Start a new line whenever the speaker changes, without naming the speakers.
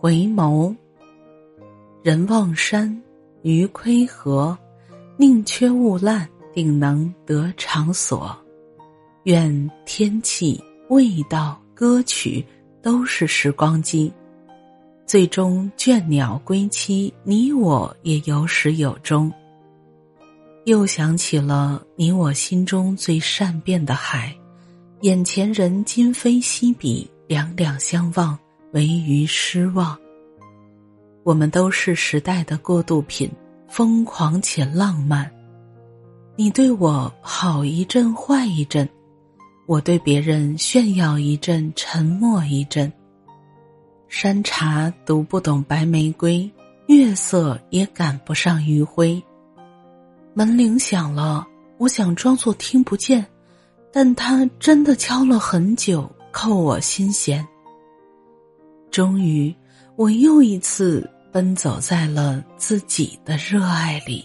回眸。人望山，鱼窥河，宁缺毋滥，定能得偿所。愿天气、味道、歌曲都是时光机，最终倦鸟归期，你我也有始有终。又想起了你我心中最善变的海，眼前人今非昔比，两两相望，唯余失望。我们都是时代的过渡品，疯狂且浪漫。你对我好一阵，坏一阵；我对别人炫耀一阵，沉默一阵。山茶读不懂白玫瑰，月色也赶不上余晖。门铃响了，我想装作听不见，但他真的敲了很久，扣我心弦。终于，我又一次奔走在了自己的热爱里。